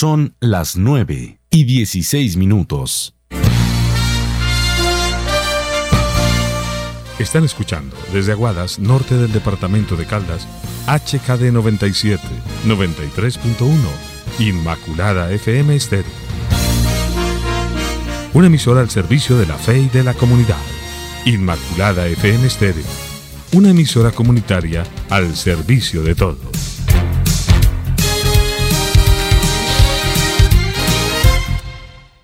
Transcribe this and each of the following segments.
Son las 9 y 16 minutos. Están escuchando desde Aguadas, norte del departamento de Caldas, HKD 97, 93.1, Inmaculada FM Estéreo. Una emisora al servicio de la fe y de la comunidad. Inmaculada FM Estéreo. Una emisora comunitaria al servicio de todos.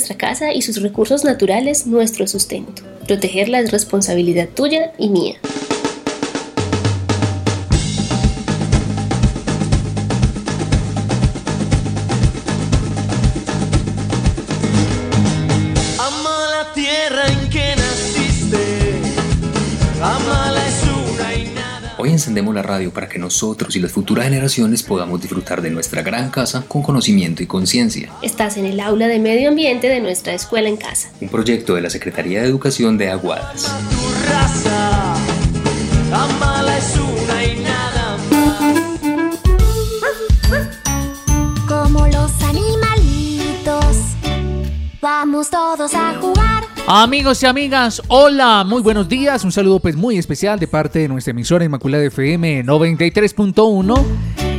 nuestra casa y sus recursos naturales nuestro sustento. Protegerla es responsabilidad tuya y mía. La radio para que nosotros y las futuras generaciones podamos disfrutar de nuestra gran casa con conocimiento y conciencia. Estás en el aula de medio ambiente de nuestra escuela en casa. Un proyecto de la Secretaría de Educación de Aguadas. Como los animalitos, vamos todos a jugar. Amigos y amigas, hola, muy buenos días. Un saludo pues muy especial de parte de nuestra emisora Inmaculada FM 93.1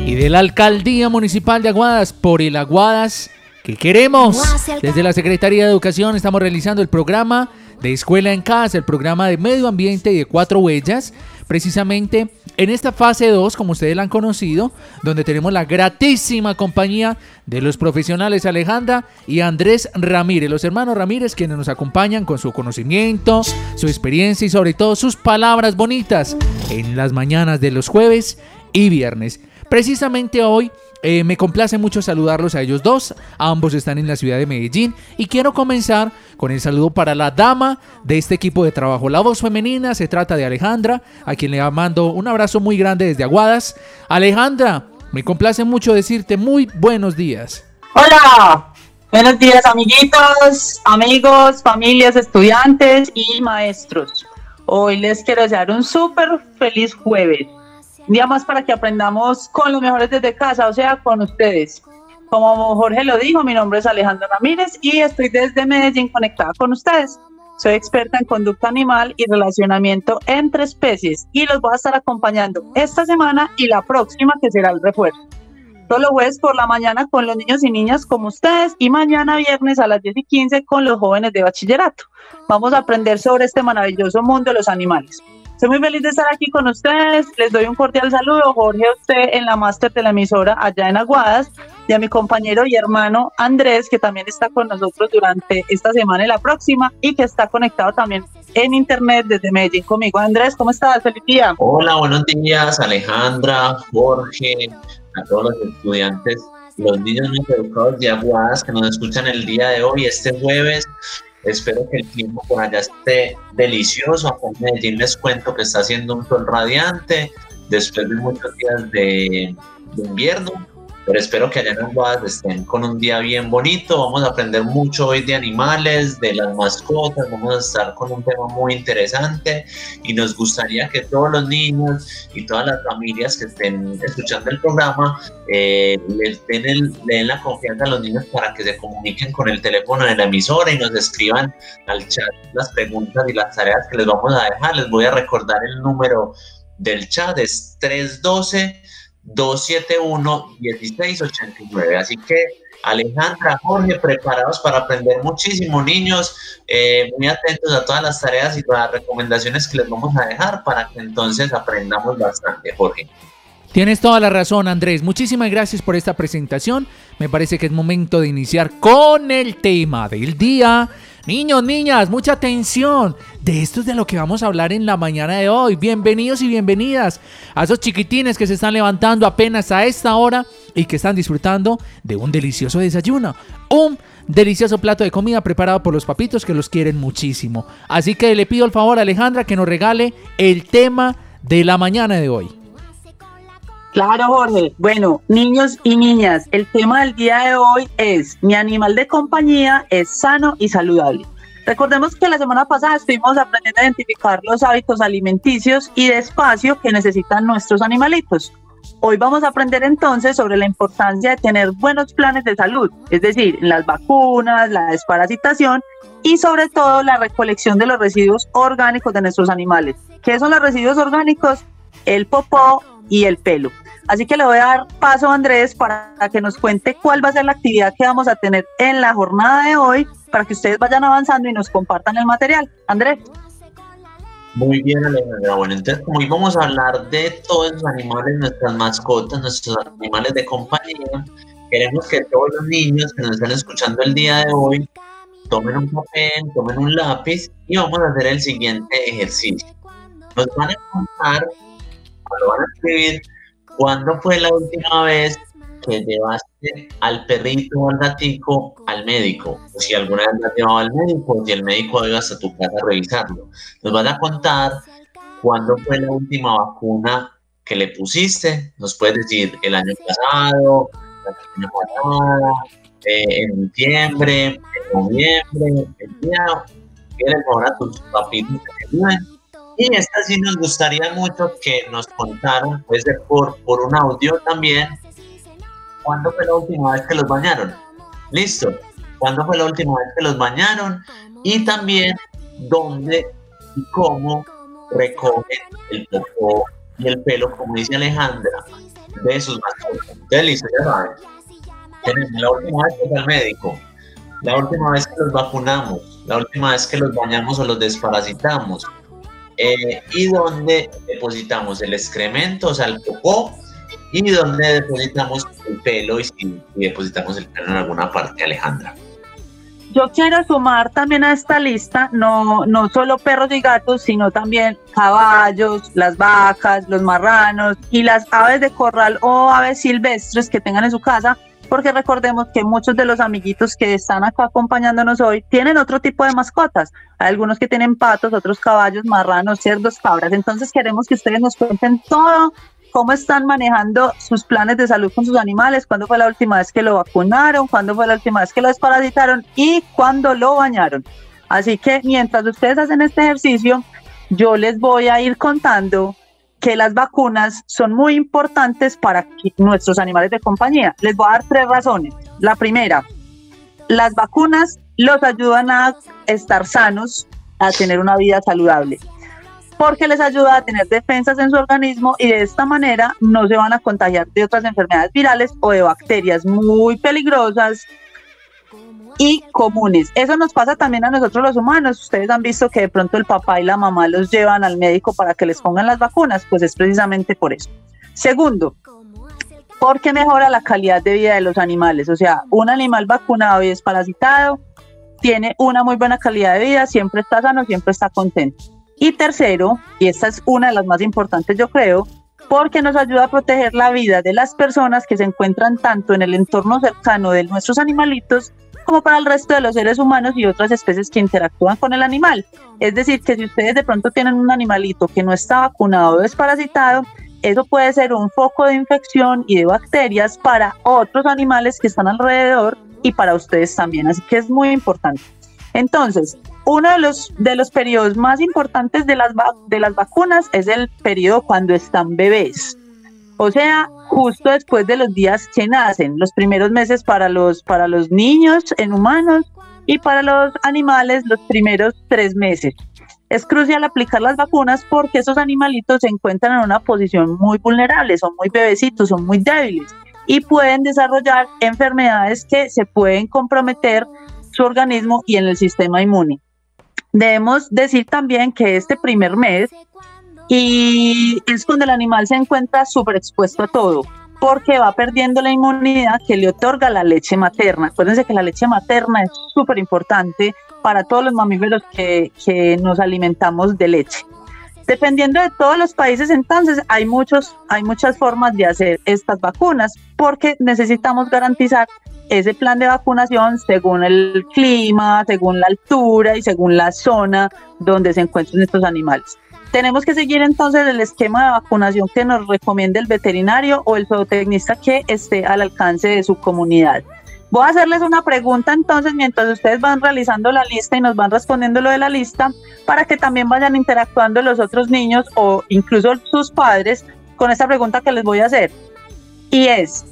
y de la Alcaldía Municipal de Aguadas por el Aguadas que queremos. Desde la Secretaría de Educación estamos realizando el programa de Escuela en Casa, el programa de Medio Ambiente y de Cuatro Huellas, precisamente en esta fase 2, como ustedes la han conocido, donde tenemos la gratísima compañía de los profesionales Alejandra y Andrés Ramírez, los hermanos Ramírez quienes nos acompañan con su conocimiento, su experiencia y sobre todo sus palabras bonitas en las mañanas de los jueves y viernes. Precisamente hoy eh, me complace mucho saludarlos a ellos dos. Ambos están en la ciudad de Medellín. Y quiero comenzar con el saludo para la dama de este equipo de trabajo. La voz femenina se trata de Alejandra, a quien le mando un abrazo muy grande desde Aguadas. Alejandra, me complace mucho decirte muy buenos días. Hola, buenos días amiguitos, amigos, familias, estudiantes y maestros. Hoy les quiero desear un súper feliz jueves día más para que aprendamos con los mejores desde casa, o sea, con ustedes. Como Jorge lo dijo, mi nombre es Alejandra Ramírez y estoy desde Medellín conectada con ustedes. Soy experta en conducta animal y relacionamiento entre especies y los voy a estar acompañando esta semana y la próxima que será el refuerzo. Los jueves por la mañana con los niños y niñas como ustedes y mañana viernes a las 10 y 15 con los jóvenes de bachillerato. Vamos a aprender sobre este maravilloso mundo de los animales. Estoy muy feliz de estar aquí con ustedes. Les doy un cordial saludo, Jorge, a usted en la máster de la emisora allá en Aguadas y a mi compañero y hermano Andrés, que también está con nosotros durante esta semana y la próxima y que está conectado también en internet desde Medellín conmigo. Andrés, ¿cómo estás? Feliz día. Hola, buenos días, Alejandra, Jorge, a todos los estudiantes, los niños educados de Aguadas que nos escuchan el día de hoy, este jueves. Espero que el clima por allá esté delicioso. Acá en Medellín les cuento que está haciendo un sol radiante después de muchos días de, invierno. Pero espero que allá en Aguadas estén con un día bien bonito. Vamos a aprender mucho hoy de animales, de las mascotas, vamos a estar con un tema muy interesante y nos gustaría que todos los niños y todas las familias que estén escuchando el programa eh, les den, el, le den la confianza a los niños para que se comuniquen con el teléfono de la emisora y nos escriban al chat las preguntas y las tareas que les vamos a dejar. Les voy a recordar el número del chat, es 312. 271-1689. Así que Alejandra, Jorge, preparados para aprender muchísimo, niños, eh, muy atentos a todas las tareas y las recomendaciones que les vamos a dejar para que entonces aprendamos bastante, Jorge. Tienes toda la razón, Andrés. Muchísimas gracias por esta presentación. Me parece que es momento de iniciar con el tema del día. Niños, niñas, mucha atención. De esto es de lo que vamos a hablar en la mañana de hoy. Bienvenidos y bienvenidas a esos chiquitines que se están levantando apenas a esta hora y que están disfrutando de un delicioso desayuno. Un delicioso plato de comida preparado por los papitos que los quieren muchísimo. Así que le pido el favor a Alejandra que nos regale el tema de la mañana de hoy. Claro, Jorge. Bueno, niños y niñas, el tema del día de hoy es mi animal de compañía es sano y saludable. Recordemos que la semana pasada estuvimos aprendiendo a identificar los hábitos alimenticios y de espacio que necesitan nuestros animalitos. Hoy vamos a aprender entonces sobre la importancia de tener buenos planes de salud, es decir, las vacunas, la desparasitación y sobre todo la recolección de los residuos orgánicos de nuestros animales. ¿Qué son los residuos orgánicos? El popó y el pelo. Así que le voy a dar paso a Andrés para que nos cuente cuál va a ser la actividad que vamos a tener en la jornada de hoy para que ustedes vayan avanzando y nos compartan el material. Andrés. Muy bien, Alejandra. Bueno, entonces, como íbamos a hablar de todos los animales, nuestras mascotas, nuestros animales de compañía, queremos que todos los niños que nos están escuchando el día de hoy tomen un papel, tomen un lápiz y vamos a hacer el siguiente ejercicio. Nos van a contar, lo van a escribir, ¿Cuándo fue la última vez que llevaste al perrito o al gatico al médico? O si alguna vez lo has llevado al médico, si el médico ha ido hasta tu casa a revisarlo. Nos vas a contar cuándo fue la última vacuna que le pusiste. Nos puedes decir el año pasado, la semana pasada, eh, en diciembre, en noviembre, el día. Quieres ahora tus papitos que ayuden y esta sí nos gustaría mucho que nos contaran, puede ser por, por un audio también, ¿cuándo fue la última vez que los bañaron? Listo. ¿Cuándo fue la última vez que los bañaron? Y también dónde y cómo recogen el popó y el pelo, como dice Alejandra, de sus mascotas. Entonces, listo, ya saben. Tenemos la última vez que fue al médico, la última vez que los vacunamos, la última vez que los bañamos o los desparasitamos, eh, y donde depositamos el excremento, o sea, el popó, y donde depositamos el pelo y si depositamos el pelo en alguna parte, Alejandra. Yo quiero sumar también a esta lista no, no solo perros y gatos, sino también caballos, las vacas, los marranos y las aves de corral o aves silvestres que tengan en su casa, porque recordemos que muchos de los amiguitos que están acá acompañándonos hoy tienen otro tipo de mascotas. Hay algunos que tienen patos, otros caballos, marranos, cerdos, cabras. Entonces queremos que ustedes nos cuenten todo, cómo están manejando sus planes de salud con sus animales, cuándo fue la última vez que lo vacunaron, cuándo fue la última vez que lo desparasitaron y cuándo lo bañaron. Así que mientras ustedes hacen este ejercicio, yo les voy a ir contando que las vacunas son muy importantes para nuestros animales de compañía. Les voy a dar tres razones. La primera, las vacunas los ayudan a estar sanos, a tener una vida saludable, porque les ayuda a tener defensas en su organismo y de esta manera no se van a contagiar de otras enfermedades virales o de bacterias muy peligrosas y comunes. Eso nos pasa también a nosotros los humanos. Ustedes han visto que de pronto el papá y la mamá los llevan al médico para que les pongan las vacunas, pues es precisamente por eso. Segundo, porque mejora la calidad de vida de los animales. O sea, un animal vacunado y desparasitado tiene una muy buena calidad de vida, siempre está sano, siempre está contento. Y tercero, y esta es una de las más importantes yo creo, porque nos ayuda a proteger la vida de las personas que se encuentran tanto en el entorno cercano de nuestros animalitos como para el resto de los seres humanos y otras especies que interactúan con el animal. Es decir, que si ustedes de pronto tienen un animalito que no está vacunado o desparasitado, eso puede ser un foco de infección y de bacterias para otros animales que están alrededor y para ustedes también. Así que es muy importante. Entonces, uno de los, de los periodos más importantes de las, de las vacunas es el periodo cuando están bebés. O sea, justo después de los días que nacen, los primeros meses para los, para los niños en humanos y para los animales los primeros tres meses. Es crucial aplicar las vacunas porque esos animalitos se encuentran en una posición muy vulnerable, son muy bebecitos, son muy débiles y pueden desarrollar enfermedades que se pueden comprometer su organismo y en el sistema inmune. Debemos decir también que este primer mes y es cuando el animal se encuentra súper expuesto a todo, porque va perdiendo la inmunidad que le otorga la leche materna. Acuérdense que la leche materna es súper importante para todos los mamíferos que, que, nos alimentamos de leche. Dependiendo de todos los países, entonces hay, muchos, hay muchas formas de hacer estas vacunas, porque necesitamos garantizar ese plan de vacunación según el clima, según la altura y según la zona donde se encuentran estos animales. Tenemos que seguir entonces el esquema de vacunación que nos recomiende el veterinario o el zootecnista que esté al alcance de su comunidad. Voy a hacerles una pregunta entonces mientras ustedes van realizando la lista y nos van respondiendo lo de la lista para que también vayan interactuando los otros niños o incluso sus padres con esta pregunta que les voy a hacer. Y es,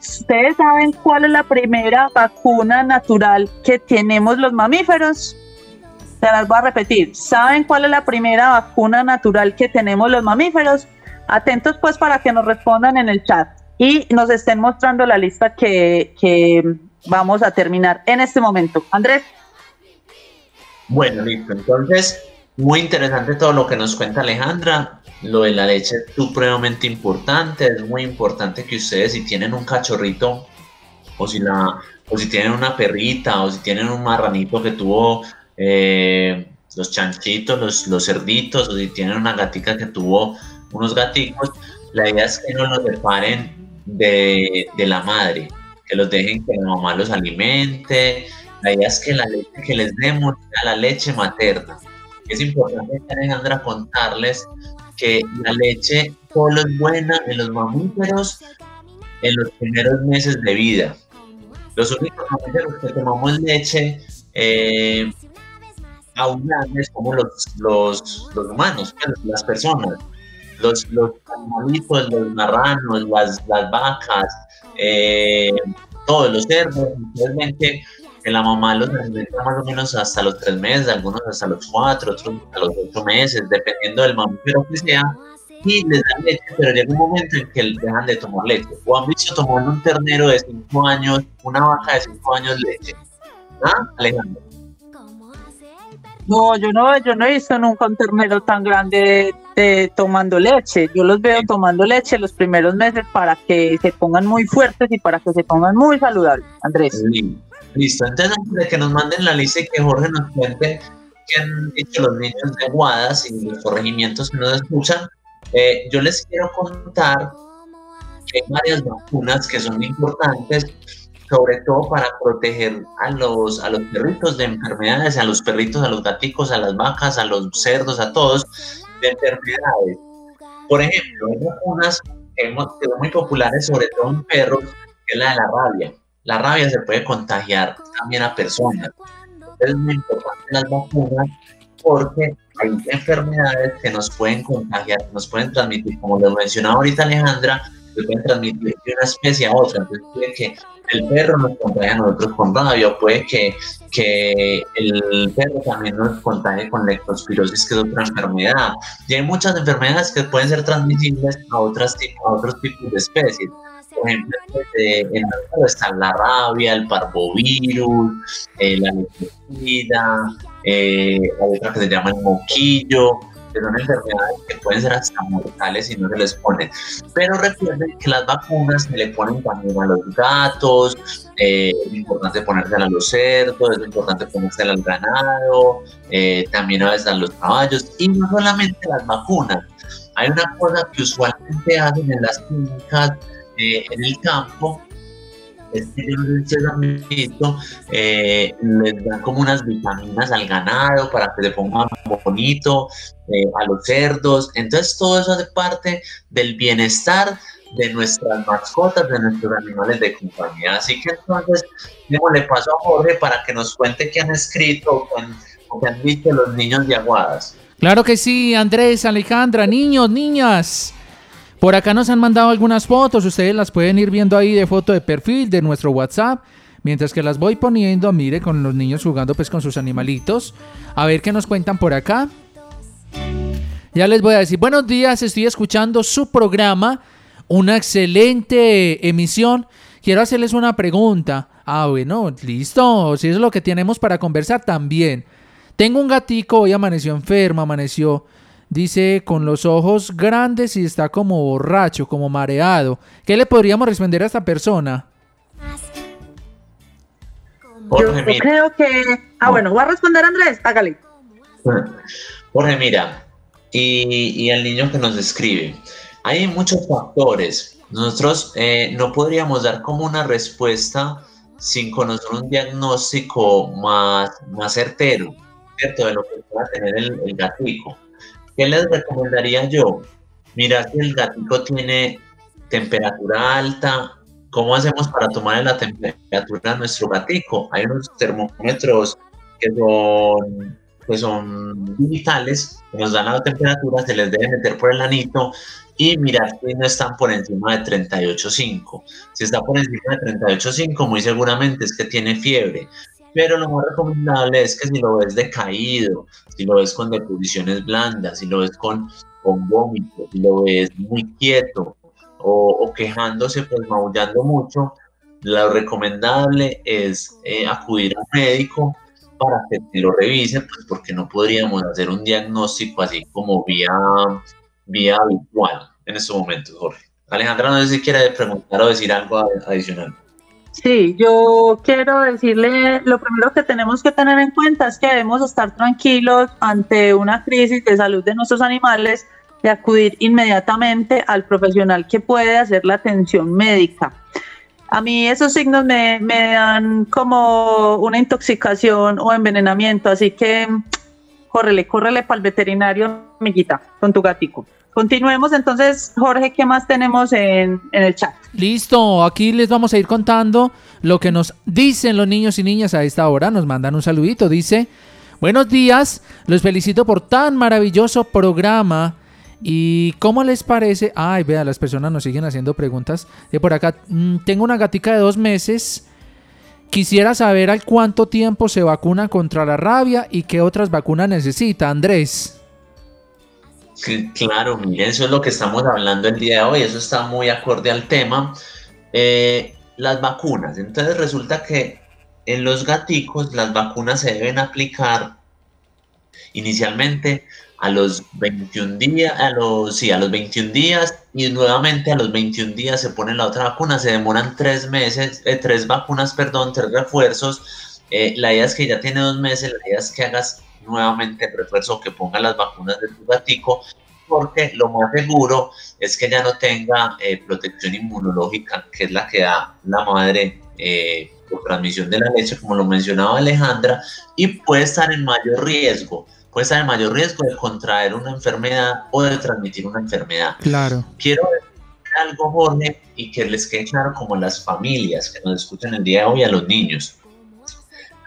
¿Ustedes saben cuál es la primera vacuna natural que tenemos los mamíferos? Se las voy a repetir. ¿Saben cuál es la primera vacuna natural que tenemos los mamíferos? Atentos pues para que nos respondan en el chat y nos estén mostrando la lista que, vamos a terminar en este momento. Andrés. Bueno, listo. Entonces, muy interesante todo lo que nos cuenta Alejandra. Lo de la leche es supremamente importante. Es muy importante que ustedes, si tienen un cachorrito, o si, la, o si tienen una perrita, o si tienen un marranito que tuvo eh, los chanchitos, los, los cerditos, o si tienen una gatica que tuvo unos gaticos, la idea es que no los separen de, de la madre, que los dejen que la mamá los alimente. La idea es que la leche que les demos sea la leche materna es importante, Alejandra, contarles que la leche solo es buena en los mamíferos en los primeros meses de vida. Los únicos mamíferos que tomamos leche eh, aún grandes como los, los, los humanos, las personas, los, los animalitos, los marranos, las, las vacas, eh, todos los cerdos, realmente que la mamá los alimenta más o menos hasta los tres meses, algunos hasta los cuatro, otros hasta los ocho meses, dependiendo del mamífero que sea, y les dan leche, pero llega un momento en que dejan de tomar leche. O han visto tomando un ternero de cinco años, una vaca de cinco años leche. ¿Ah, Alejandro? No, yo no, yo no he visto nunca un ternero tan grande de, tomando leche. Yo los veo tomando leche los primeros meses para que se pongan muy fuertes y para que se pongan muy saludables, Andrés. Sí. Listo, entonces antes de que nos manden la lista y que Jorge nos cuente qué han dicho los niños de Guadas y los corregimientos que nos escuchan, eh, yo les quiero contar que hay varias vacunas que son importantes, sobre todo para proteger a los, a los perritos de enfermedades, a los perritos, a los gaticos, a las vacas, a los cerdos, a todos, de enfermedades. Por ejemplo, hay vacunas que, son muy populares, sobre todo en perros, que es la de la rabia la rabia se puede contagiar también a personas. Es muy importante las vacunas porque hay enfermedades que nos pueden contagiar, que nos pueden transmitir, como lo mencionaba ahorita Alejandra, se pueden transmitir de una especie a otra. Entonces puede que el perro nos contagie a nosotros con rabia, puede que, que el perro también nos contagie con leptospirosis, que es otra enfermedad. Y hay muchas enfermedades que pueden ser transmisibles a, otras, a otros tipos de especies por ejemplo, en el mercado está la rabia, el parvovirus, eh, la leptospira, eh, hay otra que se llama el moquillo, que son enfermedades que pueden ser hasta mortales si no se les pone. Pero recuerden que las vacunas se le ponen también a los gatos, eh, es importante ponérsela a los cerdos, es importante ponérsela al ganado, eh, también a veces a los caballos, y no solamente las vacunas. Hay una cosa que usualmente hacen en las clínicas en el campo es que yo no sé si ustedes han visto, eh, les dan como unas vitaminas al ganado para que se ponga bonito, eh, a los cerdos. Entonces todo eso hace parte del bienestar de nuestras mascotas, de nuestros animales de compañía. Así que entonces, le paso a Jorge para que nos cuente qué han escrito o qué han, o qué han visto los niños de Aguadas. Claro que sí, Andrés, Alejandra, niños, niñas. Por acá nos han mandado algunas fotos, ustedes las pueden ir viendo ahí de foto de perfil de nuestro WhatsApp. Mientras que las voy poniendo, mire, con los niños jugando pues con sus animalitos. A ver qué nos cuentan por acá. Ya les voy a decir, buenos días, estoy escuchando su programa, una excelente emisión. Quiero hacerles una pregunta. Ah, bueno, listo, si es lo que tenemos para conversar también. Tengo un gatico, hoy amaneció enfermo, amaneció Dice con los ojos grandes y está como borracho, como mareado. ¿Qué le podríamos responder a esta persona? Yo creo que... Ah, bueno, voy a responder Andrés, hágale. Jorge, mira, y, y el niño que nos escribe, hay muchos factores. Nosotros eh, no podríamos dar como una respuesta sin conocer un diagnóstico más, más certero, ¿cierto? De lo que pueda tener el, el gatico. ¿Qué les recomendaría yo? Mira si el gatito tiene temperatura alta. ¿Cómo hacemos para tomar la temperatura a nuestro gatico? Hay unos termómetros que son, que son digitales, que nos dan la temperatura, se les debe meter por el anito y mirar si no están por encima de 38.5. Si está por encima de 38.5, muy seguramente es que tiene fiebre. Pero lo más recomendable es que si lo ves decaído, si lo ves con deposiciones blandas, si lo ves con, con vómitos, si lo ves muy quieto o, quejándose, pues maullando mucho, lo recomendable es eh, acudir a un médico para que te lo revisen, pues porque no podríamos hacer un diagnóstico así como vía, vía habitual en estos momentos, Jorge. Alejandra, no sé si quiere preguntar o decir algo adicional. Sí, yo quiero decirle, lo primero que tenemos que tener en cuenta es que debemos estar tranquilos ante una crisis de salud de nuestros animales y acudir inmediatamente al profesional que puede hacer la atención médica. A mí esos signos me, me dan como una intoxicación o envenenamiento, así que córrele, córrele para el veterinario, amiguita, con tu gatico. Continuemos entonces, Jorge, ¿qué más tenemos en, el chat? Listo, aquí les vamos a ir contando lo que nos dicen los niños y niñas a esta hora. Nos mandan un saludito, dice, buenos días, los felicito por tan maravilloso programa. ¿Y cómo les parece? Ay, vea, las personas nos siguen haciendo preguntas. De por acá, mm, tengo una gatica de dos meses. Quisiera saber al cuánto tiempo se vacuna contra la rabia y qué otras vacunas necesita, Andrés. Claro, miren, eso es lo que estamos hablando el día de hoy, eso está muy acorde al tema. Eh, las vacunas, entonces resulta que en los gaticos las vacunas se deben aplicar inicialmente a los 21 días, a los, sí, a los 21 días y nuevamente a los 21 días se pone la otra vacuna, se demoran tres meses, eh, tres vacunas, perdón, tres refuerzos. Eh, la idea es que ya tiene dos meses, la idea es que hagas nuevamente el refuerzo que ponga las vacunas de tu gatico, porque lo más seguro es que ya no tenga eh, protección inmunológica, que es la que da la madre eh, por transmisión de la leche, como lo mencionaba Alejandra, y puede estar en mayor riesgo, puede estar en mayor riesgo de contraer una enfermedad o de transmitir una enfermedad. Claro. Quiero decir algo, Jorge, y que les quede claro como las familias que nos escuchan el día de hoy, a los niños.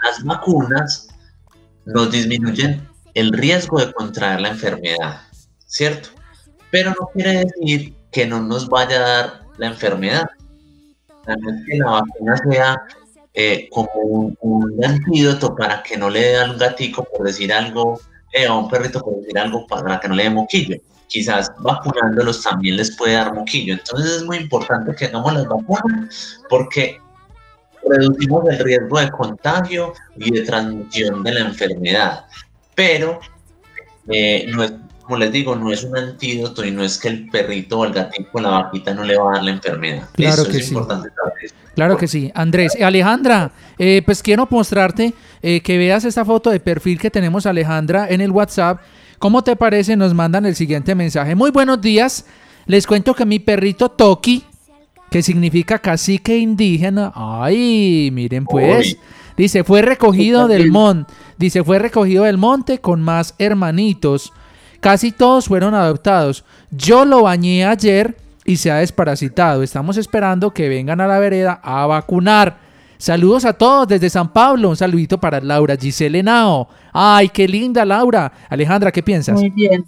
Las vacunas nos disminuyen el riesgo de contraer la enfermedad, ¿cierto? Pero no quiere decir que no nos vaya a dar la enfermedad. No es que la vacuna sea eh, como un, antídoto para que no le dé al gatico, por decir algo, eh, a un perrito, por decir algo, para que no le dé moquillo. Quizás vacunándolos también les puede dar moquillo. Entonces es muy importante que hagamos las vacunas porque reducimos el riesgo de contagio y de transmisión de la enfermedad. Pero, eh, no es, como les digo, no es un antídoto y no es que el perrito o el gatito la vaquita no le va a dar la enfermedad. Claro que sí. Claro que sí. Andrés, eh, Alejandra, eh, pues quiero mostrarte que veas esta foto de perfil que tenemos Alejandra en el WhatsApp. ¿Cómo te parece? Nos mandan el siguiente mensaje. Muy buenos días. Les cuento que mi perrito Toki que significa cacique indígena. Ay, miren pues. Uy. Dice, fue recogido del monte. Dice, fue recogido del monte con más hermanitos. Casi todos fueron adoptados. Yo lo bañé ayer y se ha desparasitado. Estamos esperando que vengan a la vereda a vacunar. Saludos a todos desde San Pablo. Un saludito para Laura Giselle Henao. Ay, qué linda Laura. Alejandra, ¿qué piensas? Muy bien.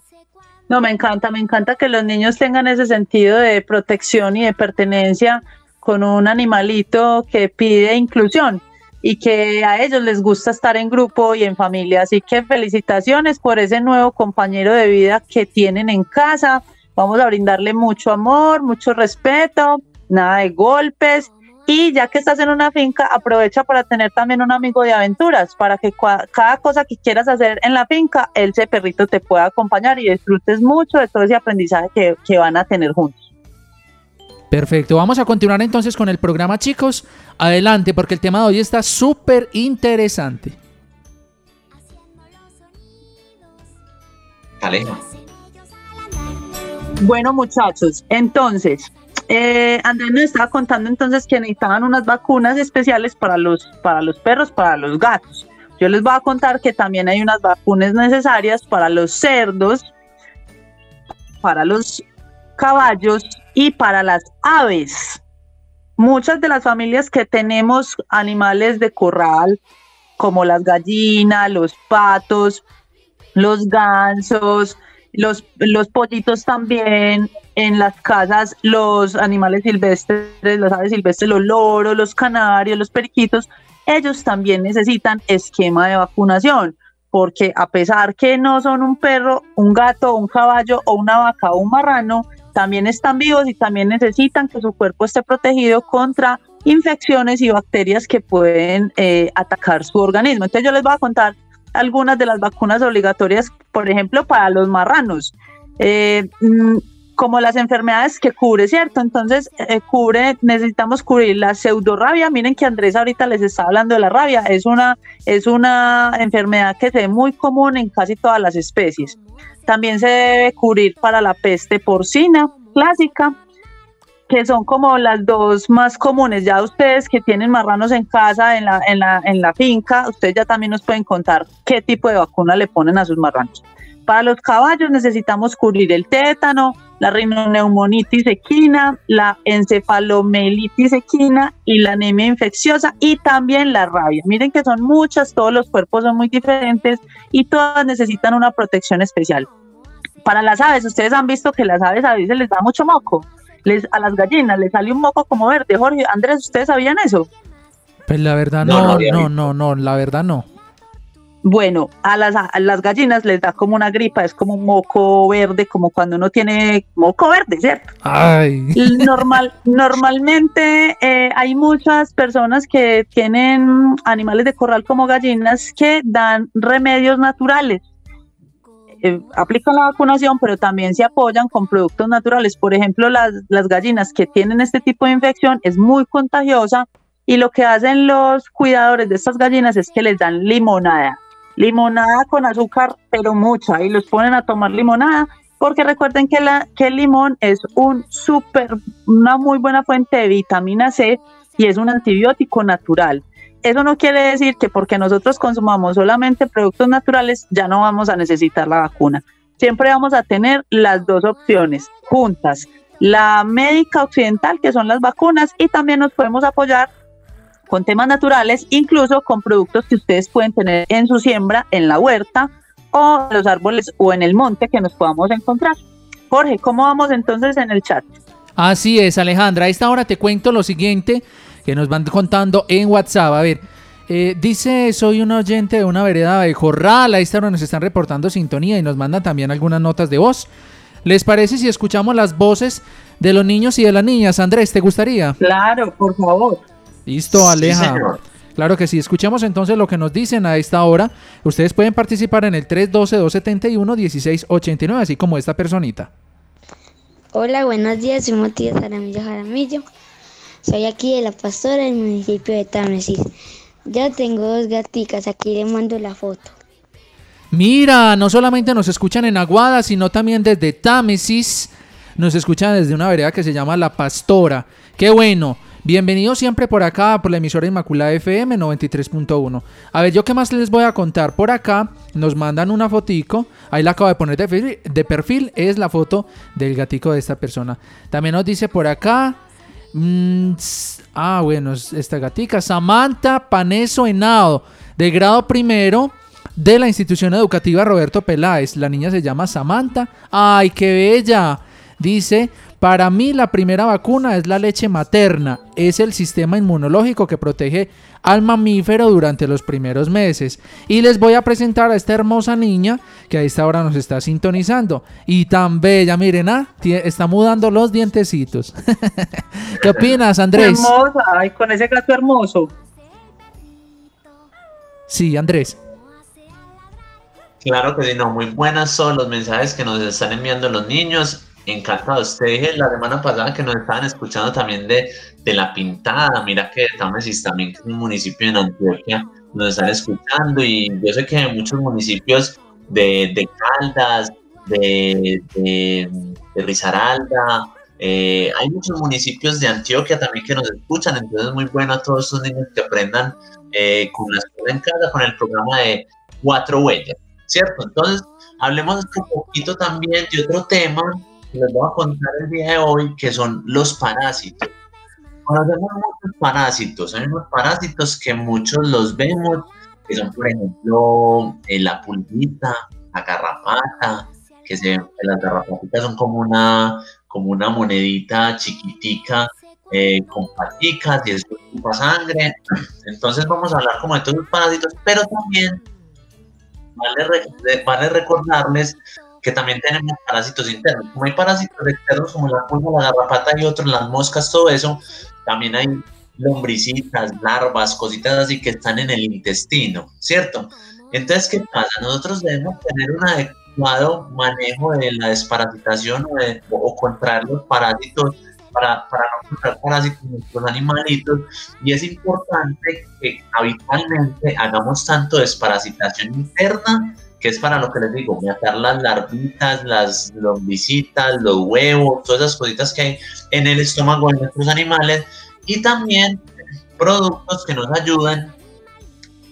No, me encanta, me encanta que los niños tengan ese sentido de protección y de pertenencia con un animalito que pide inclusión y que a ellos les gusta estar en grupo y en familia. Así que felicitaciones por ese nuevo compañero de vida que tienen en casa. Vamos a brindarle mucho amor, mucho respeto, nada de golpes. Y ya que estás en una finca, aprovecha para tener también un amigo de aventuras, para que cua- cada cosa que quieras hacer en la finca, ese perrito te pueda acompañar y disfrutes mucho de todo ese aprendizaje que, que van a tener juntos. Perfecto, vamos a continuar entonces con el programa chicos. Adelante, porque el tema de hoy está súper interesante. Aleja. Bueno, muchachos, entonces, eh, Andrés nos estaba contando entonces que necesitaban unas vacunas especiales para los, para los perros, para los gatos. Yo les voy a contar que también hay unas vacunas necesarias para los cerdos, para los caballos y para las aves. Muchas de las familias que tenemos animales de corral, como las gallinas, los patos, los gansos, los, los pollitos también, en las casas, los animales silvestres, las aves silvestres, los loros, los canarios, los periquitos, ellos también necesitan esquema de vacunación, porque a pesar que no son un perro, un gato, un caballo o una vaca o un marrano, también están vivos y también necesitan que su cuerpo esté protegido contra infecciones y bacterias que pueden eh, atacar su organismo. Entonces yo les voy a contar algunas de las vacunas obligatorias, por ejemplo, para los marranos. Eh, mm, como las enfermedades que cubre, ¿cierto? Entonces, eh, cubre, necesitamos cubrir la pseudorrabia. Miren que Andrés ahorita les está hablando de la rabia. Es una, es una enfermedad que se ve muy común en casi todas las especies. También se debe cubrir para la peste porcina clásica, que son como las dos más comunes. Ya ustedes que tienen marranos en casa, en la, en la, en la finca, ustedes ya también nos pueden contar qué tipo de vacuna le ponen a sus marranos. Para los caballos necesitamos cubrir el tétano, la rinoneumonitis equina, la encefalomelitis equina y la anemia infecciosa y también la rabia. Miren que son muchas, todos los cuerpos son muy diferentes y todas necesitan una protección especial. Para las aves, ustedes han visto que las aves a veces les da mucho moco. Les, a las gallinas les sale un moco como verde. Jorge, Andrés, ¿ustedes sabían eso? Pues la verdad No, no, no no, no, no, la verdad no. Bueno, a las, a las gallinas les da como una gripa, es como un moco verde, como cuando uno tiene moco verde, ¿cierto? Ay. Normal, normalmente eh, hay muchas personas que tienen animales de corral como gallinas que dan remedios naturales. Eh, aplican la vacunación, pero también se apoyan con productos naturales. Por ejemplo, las, las gallinas que tienen este tipo de infección es muy contagiosa y lo que hacen los cuidadores de estas gallinas es que les dan limonada. Limonada con azúcar, pero mucha, y los ponen a tomar limonada porque recuerden que, el limón es un súper, una muy buena fuente de vitamina C y es un antibiótico natural. Eso no quiere decir que porque nosotros consumamos solamente productos naturales ya no vamos a necesitar la vacuna. Siempre vamos a tener las dos opciones juntas, la médica occidental, que son las vacunas, y también nos podemos apoyar con temas naturales, incluso con productos que ustedes pueden tener en su siembra, en la huerta o en los árboles o en el monte que nos podamos encontrar. Jorge, ¿cómo vamos entonces en el chat? Así es, Alejandra. A esta hora te cuento lo siguiente que nos van contando en WhatsApp. A ver, eh, dice, soy un oyente de una vereda de Corral. A esta hora nos están reportando sintonía y nos mandan también algunas notas de voz. ¿Les parece si escuchamos las voces de los niños y de las niñas? Andrés, ¿te gustaría? Claro, por favor. Listo, Aleja. señor. claro que sí. Escuchamos entonces lo que nos dicen a esta hora. Ustedes pueden participar en el 312-271-1689, así como esta personita. Hola, buenos días, soy Matías Jaramillo Jaramillo. Soy aquí de La Pastora, del municipio de Támesis. Yo tengo dos gaticas, aquí le mando la foto. Mira, no solamente nos escuchan en Aguada, sino también desde Támesis. Nos escuchan desde una vereda que se llama La Pastora. Qué bueno. Bienvenido siempre por acá, por la emisora Inmaculada FM 93.1. A ver, yo qué más les voy a contar. Por acá nos mandan una fotico. Ahí la acabo de poner de perfil. Es la foto del gatico de esta persona. También nos dice por acá. mm, s- ah, bueno, es esta gatica. Samantha Paneso Henao, de grado primero de la institución educativa Roberto Peláez. La niña se llama Samantha. ¡Ay, qué bella! Dice, para mí la primera vacuna es la leche materna. Es el sistema inmunológico que protege al mamífero durante los primeros meses. Y les voy a presentar a esta hermosa niña que a esta hora nos está sintonizando. Y tan bella, miren, ah, está mudando los dientecitos. ¿Qué opinas, Andrés? Hermosa, ay, con ese gato hermoso. Sí, Andrés. Claro que sí, no, muy buenas son los mensajes que nos están enviando los niños. Encantados. Te dije la semana pasada que nos estaban escuchando también de, de La Pintada. Mira que Támesis también, un municipio en Antioquia, nos están escuchando. Y yo sé que hay muchos municipios de, de Caldas, de, de, Risaralda, eh, hay muchos municipios de Antioquia también que nos escuchan. Entonces, muy bueno a todos estos niños que aprendan eh, con la escuela en casa, con el programa de Cuatro Huellas. ¿cierto? Entonces, hablemos un poquito también de otro tema les voy a contar el día de hoy, que son los parásitos. Conocemos muchos parásitos, hay unos parásitos que muchos los vemos, que son, por ejemplo, eh, la pulguita, la garrapata, que se, las garrapatas son como una, como una monedita chiquitica eh, con paticas y eso chupa sangre. Entonces vamos a hablar como de todos los parásitos, pero también vale, vale recordarles que también tenemos parásitos internos. Como hay parásitos externos como la pulga, la garrapata y otros, las moscas, todo eso, también hay lombricitas, larvas, cositas así que están en el intestino, ¿cierto? Entonces, ¿qué pasa? Nosotros debemos tener un adecuado manejo de la desparasitación o, de- o contraer los parásitos para, para no contraer parásitos en nuestros animalitos y es importante que habitualmente hagamos tanto desparasitación interna que es para lo que les digo, matar las larvitas, las lombricitas, los huevos, todas esas cositas que hay en el estómago de nuestros animales y también productos que nos ayuden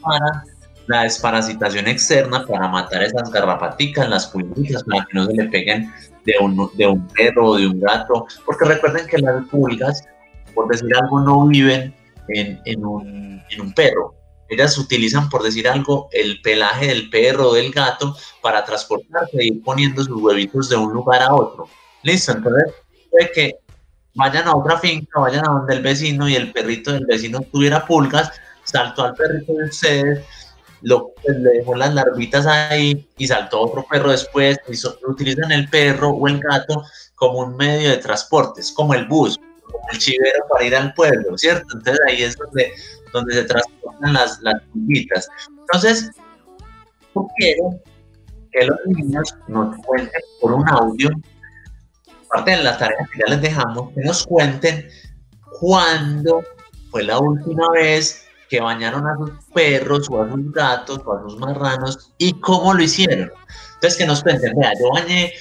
para la desparasitación externa, para matar esas garrapaticas, las pulguitas, para que no se le peguen de un, de un perro o de un gato, porque recuerden que las pulgas, por decir algo, no viven en, en un, en un perro, ellas utilizan, por decir algo, el pelaje del perro o del gato para transportarse e ir poniendo sus huevitos de un lugar a otro. Listo, entonces puede que vayan a otra finca, vayan a donde el vecino y el perrito del vecino tuviera pulgas, saltó al perrito de ustedes, lo, pues, le dejó las larvitas ahí y saltó otro perro después, y so- utilizan el perro o el gato como un medio de transporte, es como el bus, como el chivero para ir al pueblo, ¿cierto? Entonces ahí es donde donde se transportan las, las pulguitas. Entonces, yo quiero que los niños nos cuenten por un audio, aparte de las tareas que ya les dejamos, que nos cuenten cuándo fue la última vez que bañaron a sus perros o a sus gatos o a sus marranos y cómo lo hicieron. Entonces, que nos cuenten, vea, yo bañé,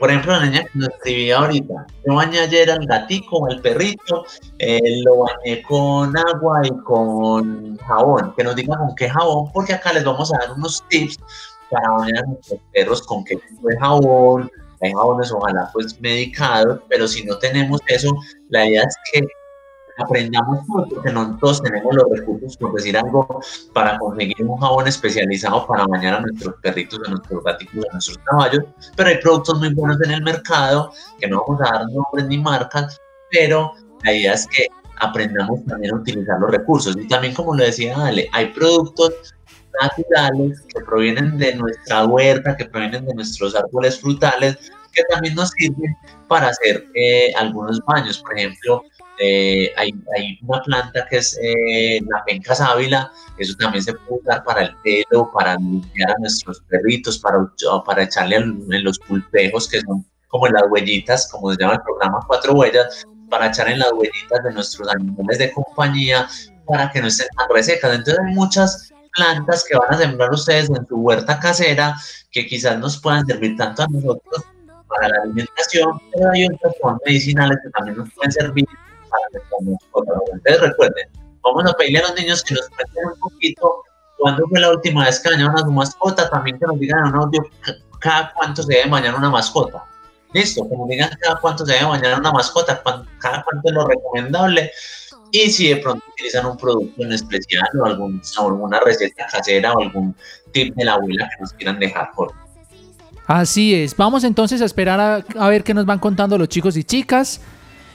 por ejemplo, la niña que nos escribía ahorita, yo bañé ayer al gatico, al perrito, eh, lo bañé con agua y con jabón. Que nos digan con qué jabón, porque acá les vamos a dar unos tips para bañar a nuestros perros con qué tipo de jabón. Hay jabones, ojalá, pues medicados, pero si no tenemos eso, la idea es que aprendamos porque no todos tenemos los recursos, por decir algo, para conseguir un jabón especializado para bañar a nuestros perritos, a nuestros gatitos, a nuestros caballos, pero hay productos muy buenos en el mercado, que no vamos a dar nombres ni marcas, pero la idea es que aprendamos también a utilizar los recursos. Y también, como lo decía Ale, hay productos naturales que provienen de nuestra huerta, que provienen de nuestros árboles frutales, que también nos sirven para hacer eh, algunos baños. Por ejemplo, eh, hay, una planta que es eh, la penca sábila, eso también se puede usar para el pelo, para limpiar a nuestros perritos, para, para echarle en, los pulpejos, que son como en las huellitas, como se llama el programa Cuatro Huellas, para echar en las huellitas de nuestros animales de compañía, para que no estén tan resecas. Entonces hay muchas plantas que van a sembrar ustedes en su huerta casera que quizás nos puedan servir tanto a nosotros para la alimentación, pero hay otras que medicinales que también nos pueden servir Entonces recuerden, vamos a pedirle a los niños que nos cuenten un poquito. Cuándo fue la última vez que bañaron a su mascota, también que nos digan en un audio cada cuánto se debe bañar una mascota. Listo, que nos digan cada cuánto se debe bañar una mascota, cada cuánto es lo recomendable. Y si de pronto utilizan un producto en especial o, algún, alguna receta casera o algún tip de la abuela que nos quieran dejar por. Así es, vamos entonces a esperar a, a ver qué nos van contando los chicos y chicas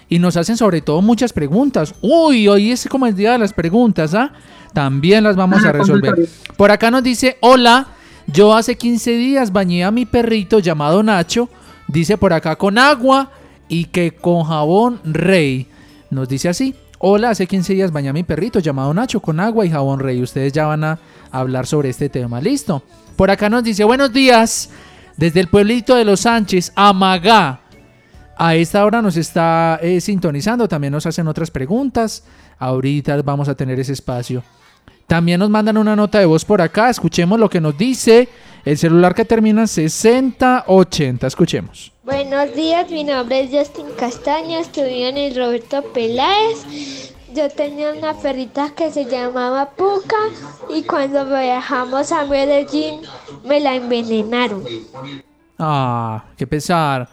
y nos hacen sobre todo muchas preguntas. Uy, hoy es como el día de las preguntas, ¿ah? También las vamos a resolver. Por acá nos dice, hola, yo hace 15 días bañé a mi perrito llamado Nacho, dice por acá con agua y que con jabón rey. Nos dice así, hola, hace 15 días bañé a mi perrito llamado Nacho con agua y jabón rey. Ustedes ya van a hablar sobre este tema, listo. Por acá nos dice, buenos días, desde el pueblito de Los Sánchez, Amagá. A esta hora nos está eh, sintonizando, también nos hacen otras preguntas. Ahorita vamos a tener ese espacio. También nos mandan una nota de voz por acá. Escuchemos lo que nos dice el celular que termina en 6080. Escuchemos. Buenos días, mi nombre es Justin Castaño, estudio en el Roberto Peláez. Yo tenía una perrita que se llamaba Puca y cuando viajamos a Medellín me la envenenaron. Ah, qué pesar.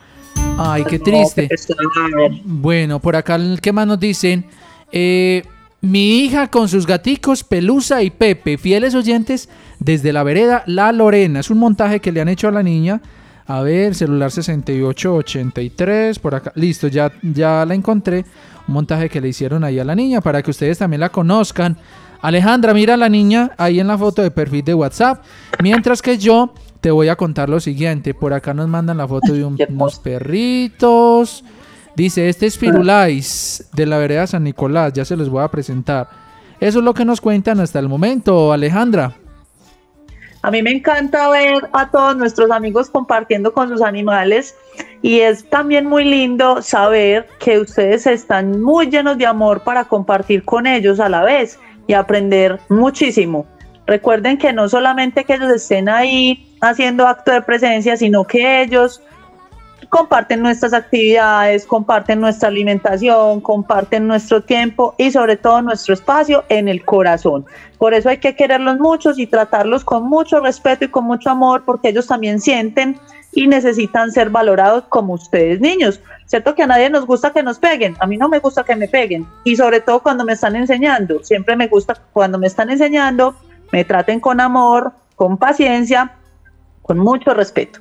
Ay, qué triste. Bueno, por acá, ¿qué más nos dicen? Eh, mi hija con sus gaticos Pelusa y Pepe, fieles oyentes desde la vereda La Lorena. Es un montaje que le han hecho a la niña. A ver, celular 6883, por acá. Listo, ya, ya la encontré. Un montaje que le hicieron ahí a la niña para que ustedes también la conozcan. Alejandra, mira a la niña ahí en la foto de perfil de WhatsApp. Mientras que yo te voy a contar lo siguiente. Por acá nos mandan la foto de unos perritos. Dice, este es Firulais de la vereda San Nicolás. Ya se los voy a presentar. Eso es lo que nos cuentan hasta el momento, Alejandra. A mí me encanta ver a todos nuestros amigos compartiendo con sus animales y es también muy lindo saber que ustedes están muy llenos de amor para compartir con ellos a la vez y aprender muchísimo. Recuerden que no solamente que ellos estén ahí haciendo acto de presencia, sino que ellos comparten nuestras actividades, comparten nuestra alimentación, comparten nuestro tiempo y sobre todo nuestro espacio en el corazón. Por eso hay que quererlos mucho y tratarlos con mucho respeto y con mucho amor porque ellos también sienten y necesitan ser valorados como ustedes niños. Cierto que a nadie nos gusta que nos peguen, a mí no me gusta que me peguen y sobre todo cuando me están enseñando, siempre me gusta cuando me están enseñando, me traten con amor, con paciencia, con mucho respeto.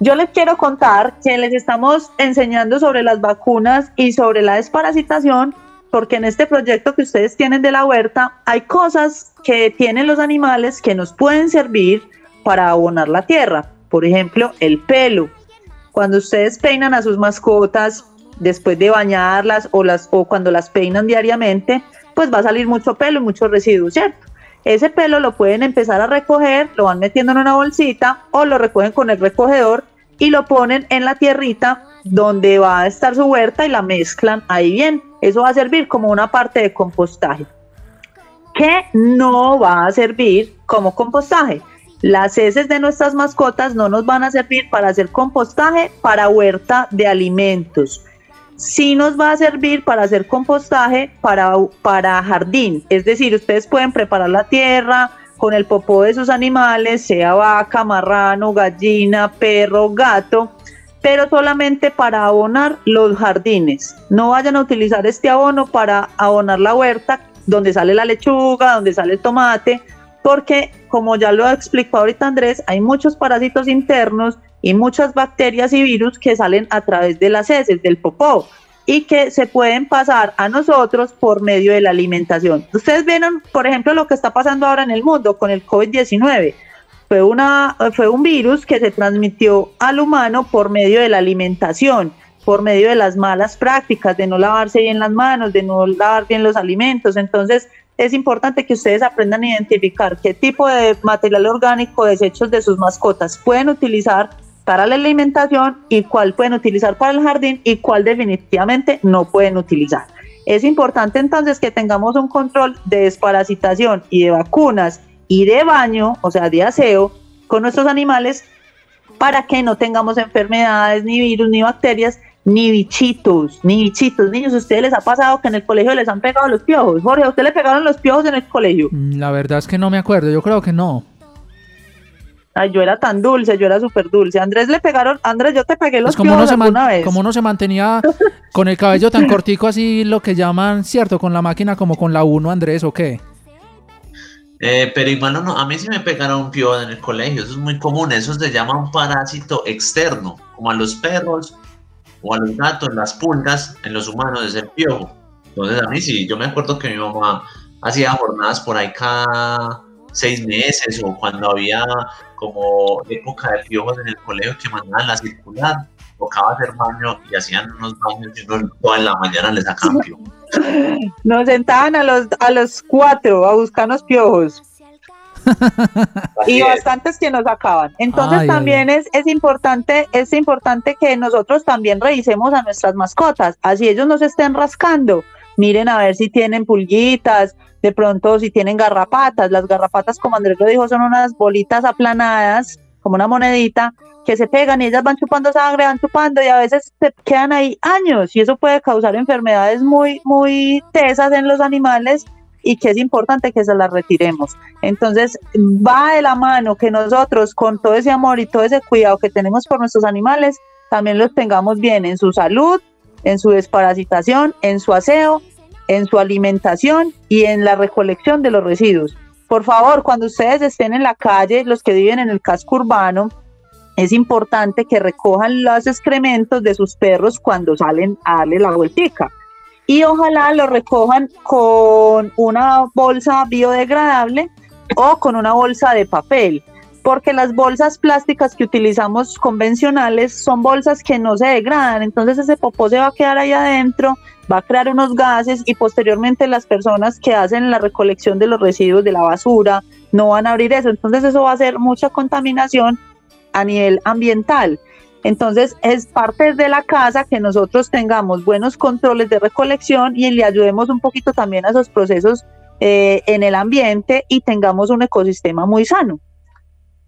Yo les quiero contar que les estamos enseñando sobre las vacunas y sobre la desparasitación, porque en este proyecto que ustedes tienen de la huerta hay cosas que tienen los animales que nos pueden servir para abonar la tierra. Por ejemplo, el pelo. Cuando ustedes peinan a sus mascotas después de bañarlas o, las, o cuando las peinan diariamente, pues va a salir mucho pelo y mucho residuo, ¿cierto? Ese pelo lo pueden empezar a recoger, lo van metiendo en una bolsita o lo recogen con el recogedor y lo ponen en la tierrita donde va a estar su huerta y la mezclan ahí bien. Eso va a servir como una parte de compostaje. ¿Qué no va a servir como compostaje? Las heces de nuestras mascotas no nos van a servir para hacer compostaje para huerta de alimentos sí nos va a servir para hacer compostaje para, para jardín. Es decir, ustedes pueden preparar la tierra con el popó de sus animales, sea vaca, marrano, gallina, perro, gato, pero solamente para abonar los jardines. No vayan a utilizar este abono para abonar la huerta donde sale la lechuga, donde sale el tomate, porque como ya lo explicado ahorita Andrés, hay muchos parásitos internos y muchas bacterias y virus que salen a través de las heces, del popó, y que se pueden pasar a nosotros por medio de la alimentación. Ustedes vieron, por ejemplo, lo que está pasando ahora en el mundo con el COVID-19. Fue, una, fue un virus que se transmitió al humano por medio de la alimentación, por medio de las malas prácticas, de no lavarse bien las manos, de no lavar bien los alimentos. Entonces, es importante que ustedes aprendan a identificar qué tipo de material orgánico, desechos de sus mascotas pueden utilizar para la alimentación y cuál pueden utilizar para el jardín y cuál definitivamente no pueden utilizar. Es importante entonces que tengamos un control de desparasitación y de vacunas y de baño, o sea, de aseo con nuestros animales para que no tengamos enfermedades, ni virus, ni bacterias, Ni bichitos, ni bichitos. Niños, ¿a ustedes les ha pasado que en el colegio les han pegado los piojos? Jorge, ¿a usted le pegaron los piojos en el colegio? Mm, La verdad es que no me acuerdo, yo creo que no. Ay, yo era tan dulce, yo era súper dulce. Andrés le pegaron, Andrés, yo te pegué los Pues como uno, man- vez. como uno se mantenía con el cabello tan cortico así, lo que llaman, ¿cierto? Con la máquina como con la 1, Andrés, ¿o qué? Eh, pero igual no, a mí sí me pegaron un piojo en el colegio, eso es muy común, eso se llama un parásito externo, como a los perros o a los gatos, las pulgas, en los humanos es el piojo. Entonces a mí sí, yo me acuerdo que mi mamá hacía jornadas por ahí cada seis meses o cuando había como época de piojos en el colegio que mandaban la circular, tocaba hacer baño y hacían unos baños y uno toda en la mañana les sacaban piojos. Nos sentaban a los, a los cuatro a buscarnos piojos. y bastantes que nos sacaban. Entonces Ay, también Es, es importante, es importante que nosotros también revisemos a nuestras mascotas, así ellos no se estén rascando. Miren a ver si tienen pulguitas, de pronto si tienen garrapatas. Las garrapatas, como Andrés lo dijo, son unas bolitas aplanadas, como una monedita, que se pegan y ellas van chupando sangre, van chupando y a veces se quedan ahí años y eso puede causar enfermedades muy, muy tesas en los animales y que es importante que se las retiremos. Entonces, va de la mano que nosotros, con todo ese amor y todo ese cuidado que tenemos por nuestros animales, también los tengamos bien en su salud, en su desparasitación, en su aseo, en su alimentación y en la recolección de los residuos. Por favor, cuando ustedes estén en la calle, los que viven en el casco urbano, es importante que recojan los excrementos de sus perros cuando salen a darle la vueltica y ojalá lo recojan con una bolsa biodegradable o con una bolsa de papel, porque las bolsas plásticas que utilizamos convencionales son bolsas que no se degradan, entonces ese popó se va a quedar ahí adentro, va a crear unos gases y posteriormente las personas que hacen la recolección de los residuos de la basura no van a abrir eso, entonces eso va a hacer mucha contaminación a nivel ambiental. Entonces es parte de la casa que nosotros tengamos buenos controles de recolección y le ayudemos un poquito también a esos procesos eh, en el ambiente y tengamos un ecosistema muy sano.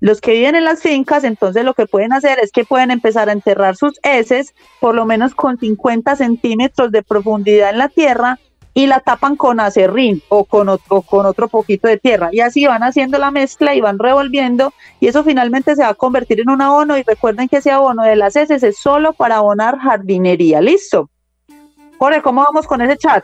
Los que viven en las fincas, entonces lo que pueden hacer es que pueden empezar a enterrar sus heces por lo menos con 50 centímetros de profundidad en la tierra y la tapan con acerrín o con, ot- o con otro poquito de tierra. Y así van haciendo la mezcla y van revolviendo y eso finalmente se va a convertir en un abono y recuerden que ese abono de las heces es solo para abonar jardinería. ¿Listo? Jorge, ¿cómo vamos con ese chat?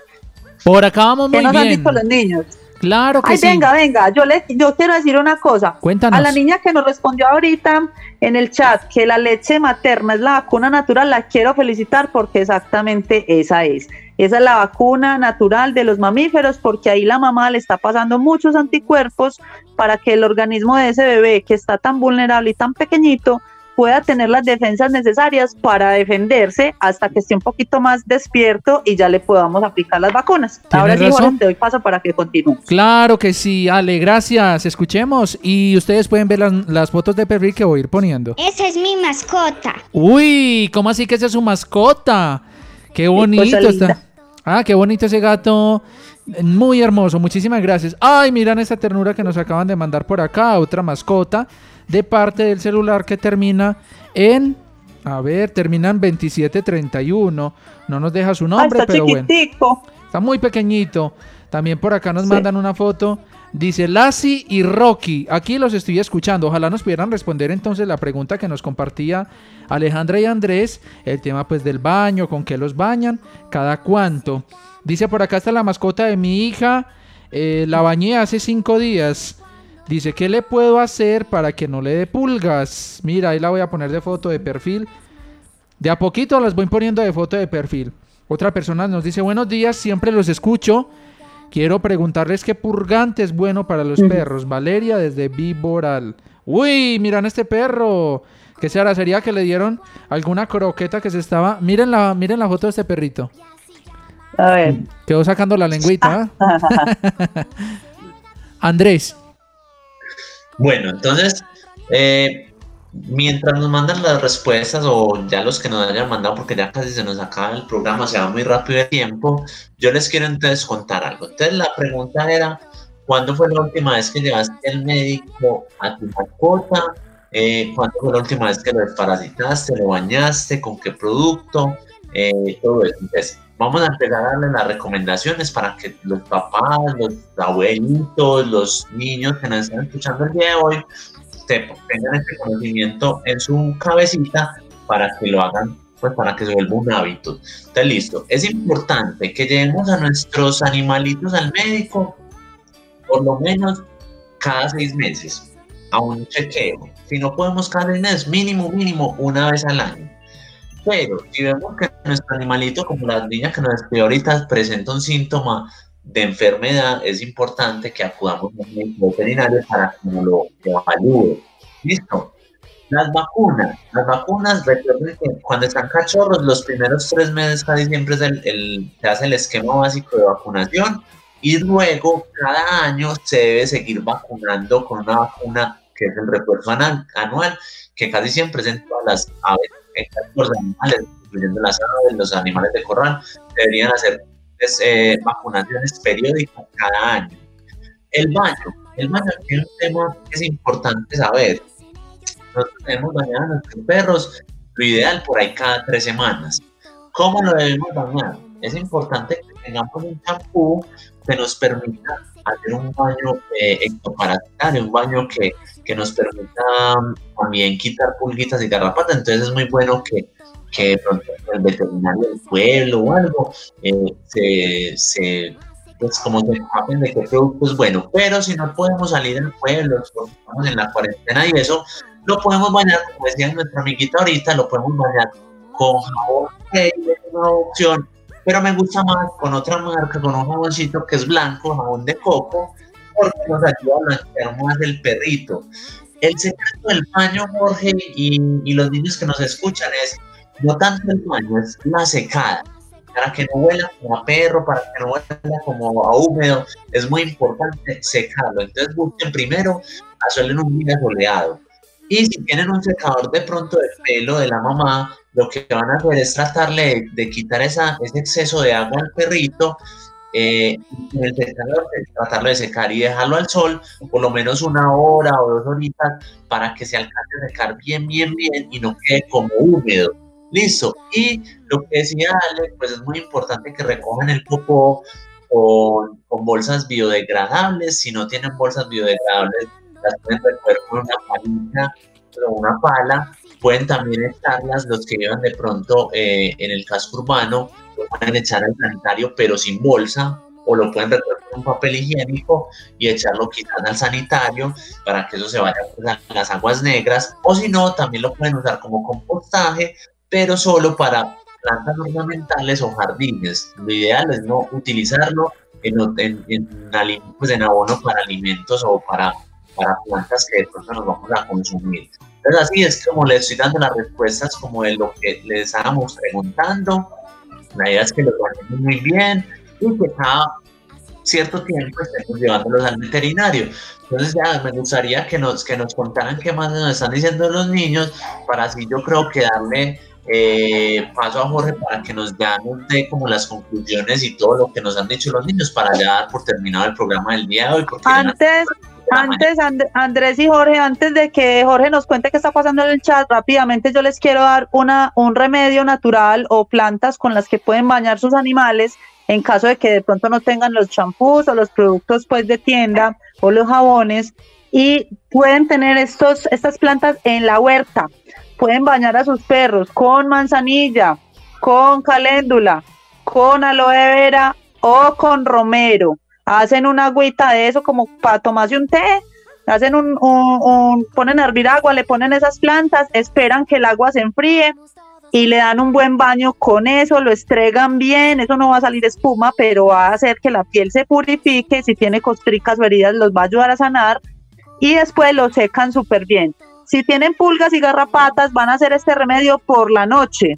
Por acá vamos ¿Qué muy nos han bien. dicho los niños? Claro que Ay, sí. venga, venga, yo le, yo quiero decir una cosa. Cuéntanos. A la niña que nos respondió ahorita en el chat que la leche materna es la vacuna natural, la quiero felicitar porque exactamente esa es. Esa es la vacuna natural de los mamíferos porque ahí la mamá le está pasando muchos anticuerpos para que el organismo de ese bebé que está tan vulnerable y tan pequeñito pueda tener las defensas necesarias para defenderse hasta que esté un poquito más despierto y ya le podamos aplicar las vacunas. Ahora sí. Jorge, te doy paso para que continúe. Claro que sí, Ale, gracias. Escuchemos y ustedes pueden ver las, las fotos de perfil que voy a ir poniendo. Esa es mi mascota. Uy, ¿cómo así que esa es su mascota? Qué bonito cosa linda. está. Ah, qué bonito ese gato. Muy hermoso, muchísimas gracias. Ay, miran esta ternura que nos acaban de mandar por acá, otra mascota de parte del celular que termina en a ver, termina en 2731. No nos deja su nombre, Ah, está pero bueno. Está muy pequeñito. También por acá nos mandan una foto. Dice Lassie y Rocky. Aquí los estoy escuchando. Ojalá nos pudieran responder entonces la pregunta que nos compartía Alejandra y Andrés. El tema pues del baño, con qué los bañan, cada cuánto. Dice por acá está la mascota de mi hija. eh, la bañé hace cinco días. Dice, ¿qué le puedo hacer para que no le dé pulgas? Mira, ahí la voy a poner de foto de perfil. De a poquito las voy poniendo de foto de perfil. Otra persona nos dice, buenos días, siempre los escucho. Quiero preguntarles qué purgante es bueno para los perros. Valeria desde Viboral. Uy, miran este perro. ¿Qué será? ¿Sería que le dieron alguna croqueta que se estaba... Miren la, miren la foto de este perrito. A ver. Quedó sacando la lengüita. ¿ah? Andrés. Bueno, entonces, eh, mientras nos mandan las respuestas o ya los que nos hayan mandado, porque ya casi se nos acaba el programa, se va muy rápido de tiempo, yo les quiero entonces contar algo. Entonces la pregunta era, ¿cuándo fue la última vez que llevaste al médico a tu mascota? Eh, ¿Cuándo fue la última vez que lo desparasitaste, lo bañaste, con qué producto? eh, todo eso. Entonces, vamos a empezar a darle las recomendaciones para que los papás, los abuelitos, los niños que nos están escuchando el día de hoy tengan este conocimiento en su cabecita para que lo hagan, pues para que se vuelva un hábito. Está listo. Es importante que llevemos a nuestros animalitos al médico por lo menos cada seis meses a un chequeo. Si no podemos cada seis meses, mínimo, mínimo una vez al año. Pero si vemos que nuestro animalito, como las niñas que nos escribió ahorita, presenta un síntoma de enfermedad, es importante que acudamos a un veterinario para que nos lo evalúe. ¿Listo? Las vacunas. Las vacunas, recuerden que cuando están cachorros, los primeros tres meses casi siempre es el, se hace el esquema básico de vacunación y luego cada año se debe seguir vacunando con una vacuna que es el refuerzo anual, que casi siempre es en todas las aves, en los animales, incluyendo las aves, los animales de corral, deberían hacer pues, eh, vacunaciones periódicas cada año. El baño, el baño es un tema que es importante saber. Nosotros debemos bañar a nuestros perros, lo ideal por ahí cada tres semanas. ¿Cómo lo debemos bañar? Es importante que tengamos un champú que nos permita hacer un baño eh, ectoparasitario, un baño que, que, nos permita también quitar pulguitas y garrapatas. Entonces es muy bueno que, que el veterinario del pueblo o algo eh, se, se pues como se saben de qué producto es bueno. Pero si no podemos salir del pueblo, estamos en la cuarentena y eso, lo podemos bañar, como decía nuestra amiguita ahorita, lo podemos bañar con jabón, que es una opción pero me gusta más con otra marca, con un jaboncito que es blanco, jabón de coco, porque nos ayuda a blanquear más el perrito. El secreto del baño, Jorge, y, y, los niños que nos escuchan es no tanto el baño, es la secada. Para que no huela como a perro, para que no huela como a húmedo, es muy importante secarlo. Entonces busquen primero hacerle un día soleado. Y si tienen un secador de pronto de pelo de la mamá, lo que van a hacer es tratarle de, quitar esa, ese exceso de agua al perrito, eh, en el secador, tratarlo de secar y dejarlo al sol por lo menos una hora o dos horitas para que se alcance a secar bien, bien, bien y no quede como húmedo. Listo. Y lo que decía Ale, pues es muy importante que recojan el popó con, bolsas biodegradables. Si no tienen bolsas biodegradables, las pueden recoger con una palita o una pala pueden también echarlas los que llevan de pronto eh, en el casco urbano, lo pueden echar al sanitario pero sin bolsa o lo pueden recoger con un papel higiénico y echarlo quizás al sanitario para que eso se vaya a las aguas negras o si no también lo pueden usar como compostaje pero solo para plantas ornamentales o jardines. Lo ideal es no utilizarlo en, en, en, pues en abono para alimentos o para, para plantas que de pronto nos vamos a consumir. Entonces así es como les estoy dando las respuestas como de lo que les estábamos preguntando. La idea es que lo guardemos muy bien y que cada cierto tiempo estemos llevándolos al veterinario. Entonces ya me gustaría que nos, que nos contaran qué más nos están diciendo los niños para así yo creo que darle eh, paso a Jorge para que nos, ya dé como las conclusiones y todo lo que nos han dicho los niños para ya dar por terminado el programa del día de hoy. Antes, antes, Andrés y Jorge, antes de que Jorge nos cuente qué está pasando en el chat, rápidamente yo les quiero dar una, un remedio natural o plantas con las que pueden bañar sus animales en caso de que de pronto no tengan los champús o los productos pues de tienda o los jabones y pueden tener estos, estas plantas en la huerta. Pueden bañar a sus perros con manzanilla, con caléndula, con aloe vera o con romero hacen una agüita de eso como para tomarse un té, hacen un, un, ponen a hervir agua, le ponen esas plantas, esperan que el agua se enfríe y le dan un buen baño con eso, lo estregan bien, eso no va a salir espuma, pero va a hacer que la piel se purifique, si tiene costricas o heridas los va a ayudar a sanar y después lo secan súper bien. Si tienen pulgas y garrapatas, van a hacer este remedio por la noche.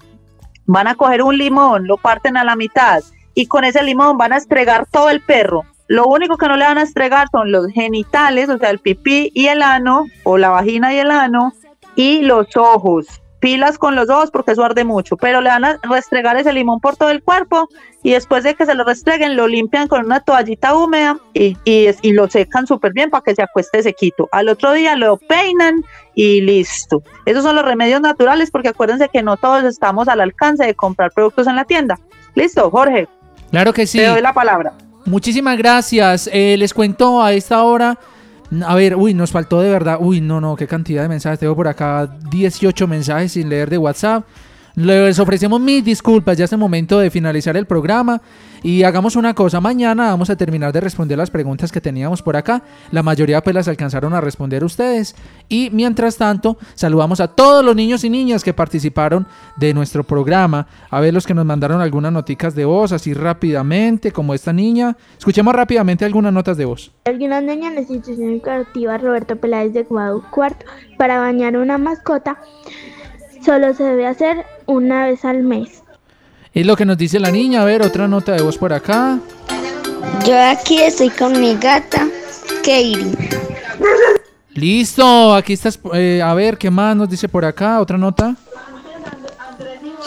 Van a coger un limón, lo parten a la mitad y con ese limón van a estregar todo el perro lo único que no le van a estregar son los genitales, o sea, el pipí y el ano, o la vagina y el ano, y los ojos. Pilas con los ojos porque eso arde mucho, pero le van a restregar ese limón por todo el cuerpo y después de que se lo restreguen lo limpian con una toallita húmeda y, y, y lo secan súper bien para que se acueste sequito. Al otro día lo peinan y listo. Esos son los remedios naturales porque acuérdense que no todos estamos al alcance de comprar productos en la tienda. Listo, Jorge. Claro que sí. Te doy la palabra. Muchísimas gracias. Eh, les cuento a esta hora. A ver, uy, nos faltó de verdad. Uy, no, no, qué cantidad de mensajes. Tengo por acá 18 mensajes sin leer de WhatsApp. Les ofrecemos mis disculpas, ya es el momento de finalizar el programa y hagamos una cosa, mañana vamos a terminar de responder las preguntas que teníamos por acá, la mayoría pues las alcanzaron a responder ustedes. Y mientras tanto saludamos a todos los niños y niñas que participaron de nuestro programa, a ver los que nos mandaron algunas noticas de voz así rápidamente como esta niña, escuchemos rápidamente algunas notas de voz. Algunas niñas en la institución educativa Roberto Peláez de Cuarto para bañar una mascota solo se debe hacer una vez al mes. Es lo que nos dice la niña. A ver, otra nota de voz por acá. Yo aquí estoy con mi gata, Katie. Listo, aquí estás. eh, a ver, ¿qué más nos dice por acá? Otra nota.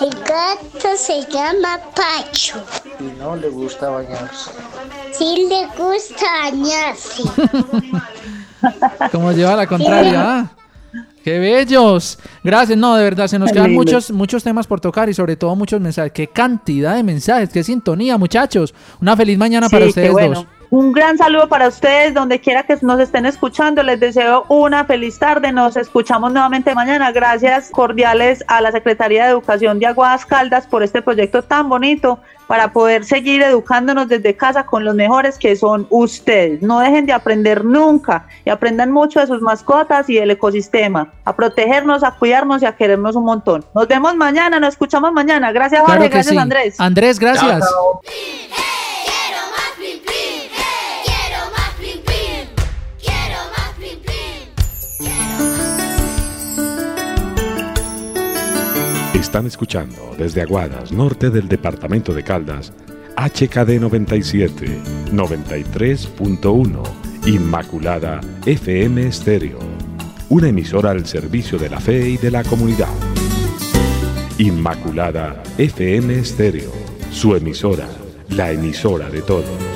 El gato se llama Pacho. Y no le gusta bañarse. Sí le gusta bañarse. Como lleva la contraria. ah. ¡Qué bellos! Gracias, no, de verdad, se nos quedan muchos, muchos temas por tocar y sobre todo muchos mensajes. ¡Qué cantidad de mensajes! ¡Qué sintonía, muchachos! Una feliz mañana para ustedes bueno. dos. Un gran saludo para ustedes, donde quiera que nos estén escuchando. Les deseo una feliz tarde. Nos escuchamos nuevamente mañana. Gracias cordiales a la Secretaría de Educación de Aguadas Caldas por este proyecto tan bonito para poder seguir educándonos desde casa con los mejores que son ustedes. No dejen de aprender nunca y aprendan mucho de sus mascotas y del ecosistema. A protegernos, a cuidarnos y a querernos un montón. Nos vemos mañana, nos escuchamos mañana. Gracias, Jorge. Claro gracias, sí. Andrés. Andrés, gracias. Están escuchando desde Aguadas, norte del departamento de Caldas, HKD 97, 93.1, Inmaculada FM Estéreo, una emisora al servicio de la fe y de la comunidad. Inmaculada FM Estéreo, su emisora, la emisora de todos.